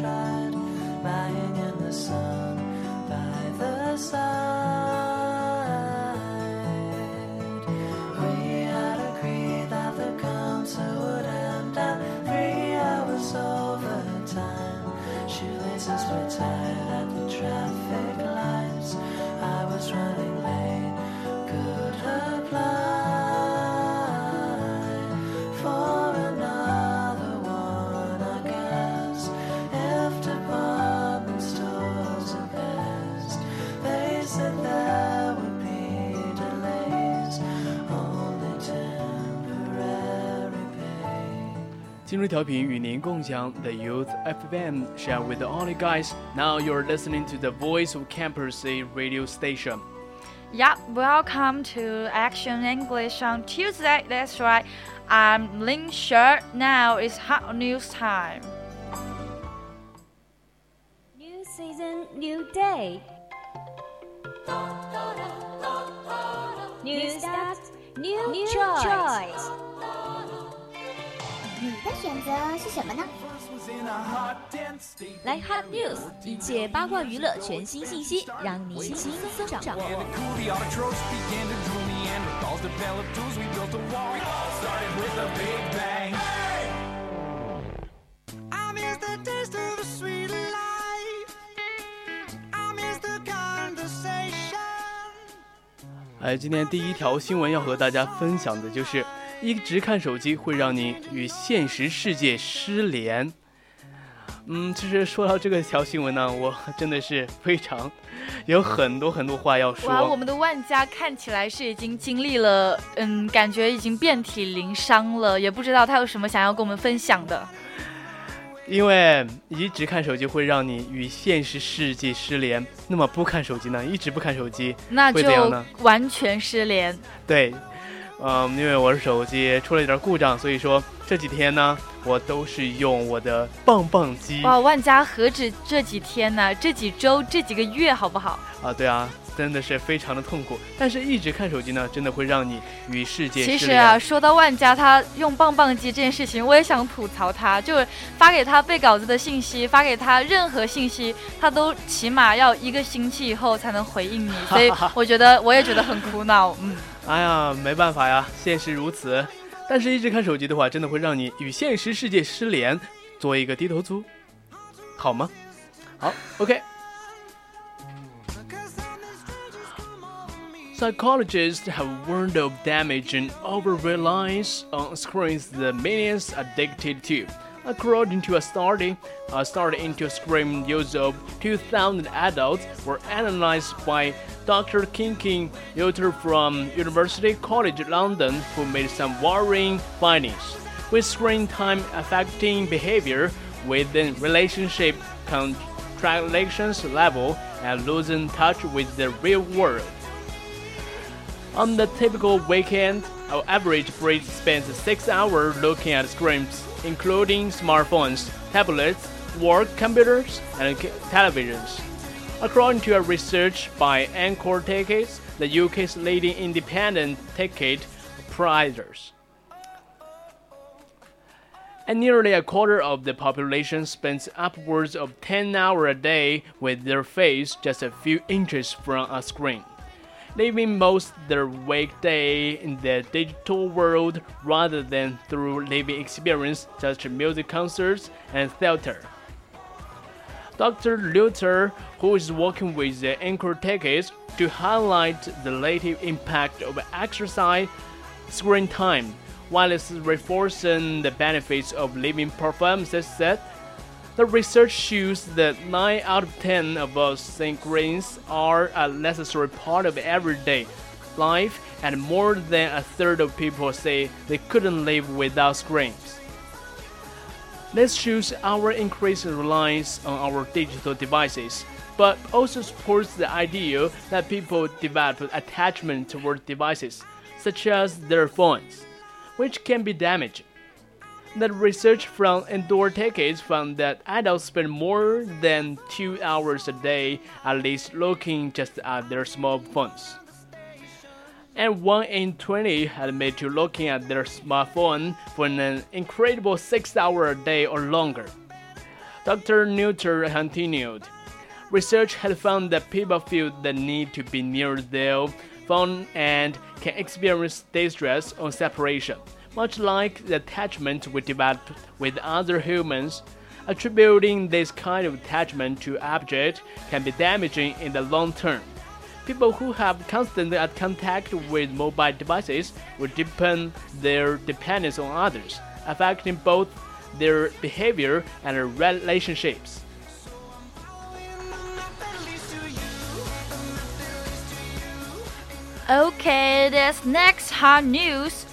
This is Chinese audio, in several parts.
tried lying in the sun. 今日调频与您共享 The Youth FM share with all the guys. Now you're listening to the Voice of Campus A radio station. Yep, welcome to Action English on Tuesday. That's right. I'm Lin Sher. Now it's hot news time. New season, new day. New start, new, new choice. 你的 选择是什么呢？来 Hot News，一切八卦娱乐全新信息，让你轻松掌握。哎，今天第一条新闻要和大家分享的就是。一直看手机会让你与现实世界失联。嗯，其实说到这个条新闻呢，我真的是非常有很多很多话要说。哇，我们的万家看起来是已经经历了，嗯，感觉已经遍体鳞伤了，也不知道他有什么想要跟我们分享的。因为一直看手机会让你与现实世界失联，那么不看手机呢？一直不看手机，那就完全失联。对。嗯，因为我的手机出了一点故障，所以说这几天呢，我都是用我的棒棒机。哇，万家何止这几天呢？这几周、这几个月，好不好？啊，对啊，真的是非常的痛苦。但是一直看手机呢，真的会让你与世界。其实啊，说到万家他用棒棒机这件事情，我也想吐槽他，就是发给他背稿子的信息，发给他任何信息，他都起码要一个星期以后才能回应你。所以 我觉得，我也觉得很苦恼。嗯。哎呀，没办法呀，现实如此。但是，一直看手机的话，真的会让你与现实世界失联，做一个低头族，好吗？好，OK。Psychologists have warned of damaging over reliance on screens that millions addicted to. According to a study, a study into screen use of 2,000 adults were analyzed by Dr. Kinking Yoder from University College London, who made some worrying findings. With screen time affecting behavior within relationship contractions level and losing touch with the real world. On the typical weekend, our average Brit spends six hours looking at screens, including smartphones, tablets, work computers, and televisions. According to a research by Anchor Tickets, the UK's leading independent ticket providers. And nearly a quarter of the population spends upwards of 10 hours a day with their face just a few inches from a screen, living most their weekday in the digital world rather than through living experience such as music concerts and theater. Dr. Luther, who is working with the Anchor Tickets to highlight the relative impact of exercise screen time, while it's reinforcing the benefits of living performances said The research shows that 9 out of 10 of us think screens are a necessary part of everyday life, and more than a third of people say they couldn't live without screens. This shows our increased reliance on our digital devices, but also supports the idea that people develop attachment toward devices, such as their phones, which can be damaging. The research from Indoor Tickets found that adults spend more than two hours a day at least looking just at their smartphones. And 1 in 20 admit to looking at their smartphone for an incredible 6 hours a day or longer. Dr. Neuter continued. Research had found that people feel the need to be near their phone and can experience distress on separation much like the attachment we develop with other humans. Attributing this kind of attachment to object can be damaging in the long term. People who have constant contact with mobile devices will deepen their dependence on others, affecting both their behavior and relationships. Okay, that's next hot news.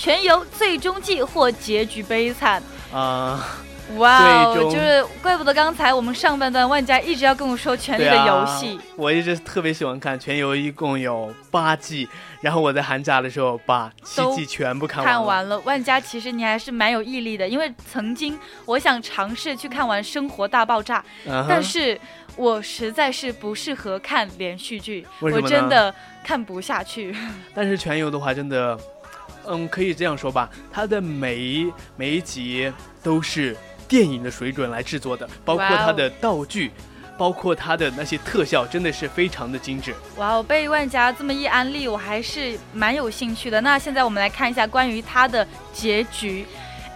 全游最终季或结局悲惨啊！哇哦，就是怪不得刚才我们上半段万家一直要跟我说《权力的游戏》，我一直特别喜欢看《全游》，一共有八季，然后我在寒假的时候把七季全部看完。看完了，万家其实你还是蛮有毅力的，因为曾经我想尝试去看完《生活大爆炸》，但是我实在是不适合看连续剧，我真的看不下去。但是《全游》的话，真的。嗯，可以这样说吧，它的每一每一集都是电影的水准来制作的，包括它的道具，包括它的那些特效，真的是非常的精致。哇哦，被万家这么一安利，我还是蛮有兴趣的。那现在我们来看一下关于它的结局。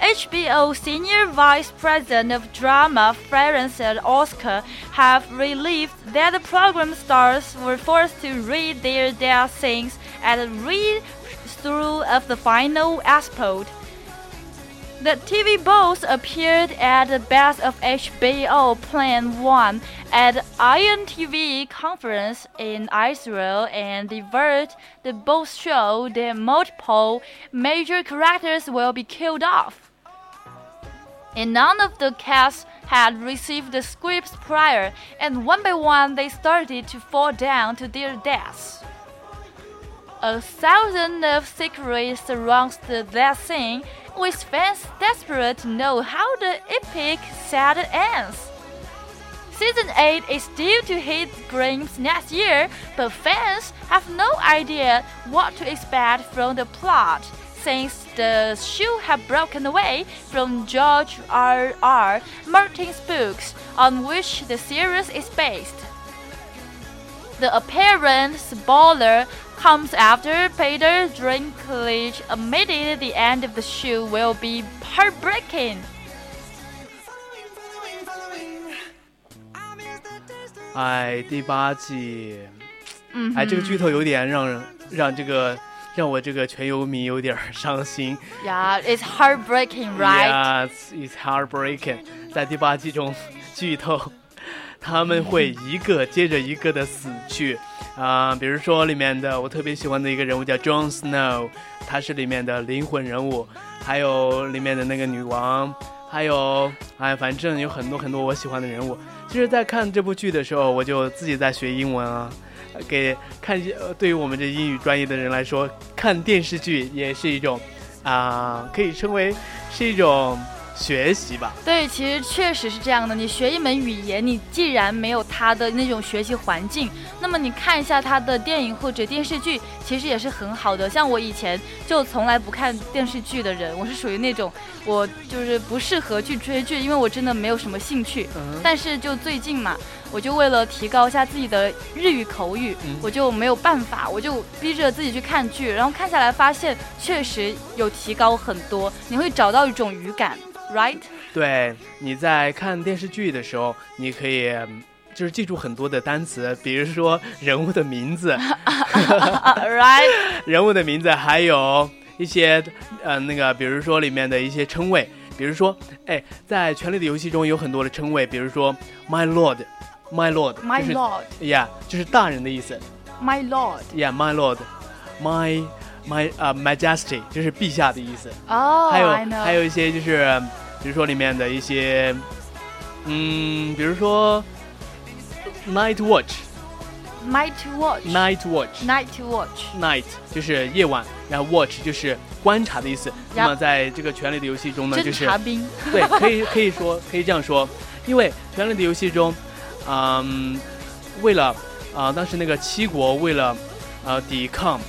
HBO Senior Vice President of Drama Florence and Oscar have relieved that the program stars were forced to read their death scenes and read through of the final episode. The TV boss appeared at the Best of HBO Plan 1 at INTV conference in Israel and the word the boss showed that multiple major characters will be killed off. And none of the cast had received the scripts prior, and one by one they started to fall down to their deaths. A thousand of secrets surrounds that scene, with fans desperate to know how the epic saga ends. Season 8 is due to hit screens next year, but fans have no idea what to expect from the plot since the show have broken away from George R. R. Martin's books on which the series is based. The apparent spoiler comes after Peter Dinklage admitted the end of the show will be heartbreaking. 哎，第八季，嗯，哎，这个剧透有点让让这个让我这个全游迷有点伤心。Yeah, it's heartbreaking, right? Yes, it's heartbreaking. 在第八季中，剧透， 他们会一个接着一个的死去。啊，比如说里面的我特别喜欢的一个人物叫 Jon Snow，他是里面的灵魂人物，还有里面的那个女王，还有哎，反正有很多很多我喜欢的人物。其实，在看这部剧的时候，我就自己在学英文啊，给看对于我们这英语专业的人来说，看电视剧也是一种啊，可以称为是一种。学习吧，对，其实确实是这样的。你学一门语言，你既然没有他的那种学习环境，那么你看一下他的电影或者电视剧，其实也是很好的。像我以前就从来不看电视剧的人，我是属于那种我就是不适合去追剧，因为我真的没有什么兴趣。但是就最近嘛，我就为了提高一下自己的日语口语，我就没有办法，我就逼着自己去看剧，然后看下来发现确实有提高很多，你会找到一种语感。Right，对，你在看电视剧的时候，你可以就是记住很多的单词，比如说人物的名字，Right，人物的名字，还有一些呃那个，比如说里面的一些称谓，比如说，哎，在《权力的游戏》中有很多的称谓，比如说 My Lord，My Lord，My lord, Yeah，就是大人的意思。my lord。Yeah，My Lord，My My 呃、Majesty，就是陛下的意思。哦、还有还有一些就是，比如说里面的一些，嗯，比如说 Night Watch，Night watch, night watch, Watch。night watch。Night 就是夜晚，然后 Watch 就是观察的意思。那么在这个《权力的游戏》中呢，就是。对，可以可以说可以这样说，因为《权力的游戏》中，嗯，为了啊、当时那个七国为了呃抵抗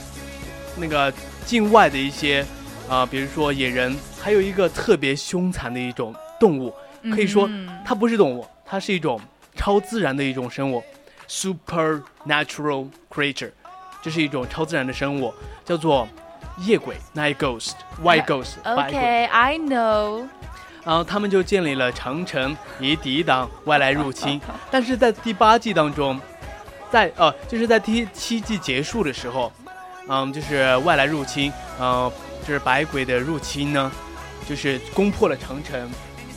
那个境外的一些啊、比如说野人，还有一个特别凶残的一种动物，可以说嗯它不是动物，它是一种超自然的一种生物，supernatural creature，这是一种超自然的生物，叫做夜鬼 （night ghost），white ghost，白鬼。OK, I know。然后他们就建立了长城，以抵挡外来入侵。但是在第八季当中，在呃，就是在第七季结束的时候，嗯，就是外来入侵，呃，就是白鬼的入侵呢，就是攻破了长城，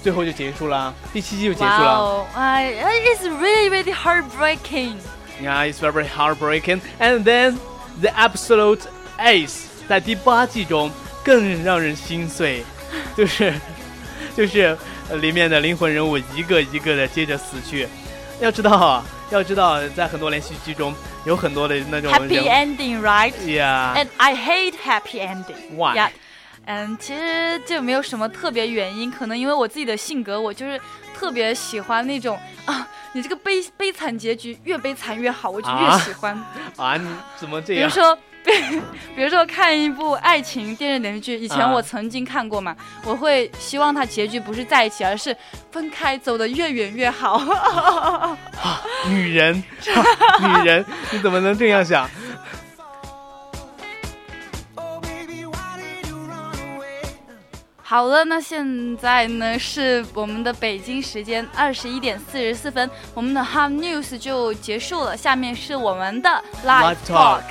最后就结束了，第七季就结束了。哇哦，哎，It's really really heartbreaking。Yeah, it's very heartbreaking. And then the absolute ace 在第八季中更让人心碎，就是就是呃里面的灵魂人物一个一个的接着死去。要知道啊，要知道在很多连续剧中有很多的那种 Happy ending, right? Yeah. And I hate happy ending. Why? Yeah. 嗯，其实就没有什么特别原因，可能因为我自己的性格，我就是特别喜欢那种啊，你这个悲悲惨结局越悲惨越好，我就越啊喜欢。啊，你怎么这样？比如说，比如说看一部爱情电视连续剧，以前啊我曾经看过嘛，我会希望它结局不是在一起，而是分开，走得越远越好。女人，女人，你怎么能这样想？好了，那现在呢是我们的北京时间二十一点四十四分，我们的 Ham News 就结束了。下面是我们的 Live Talk。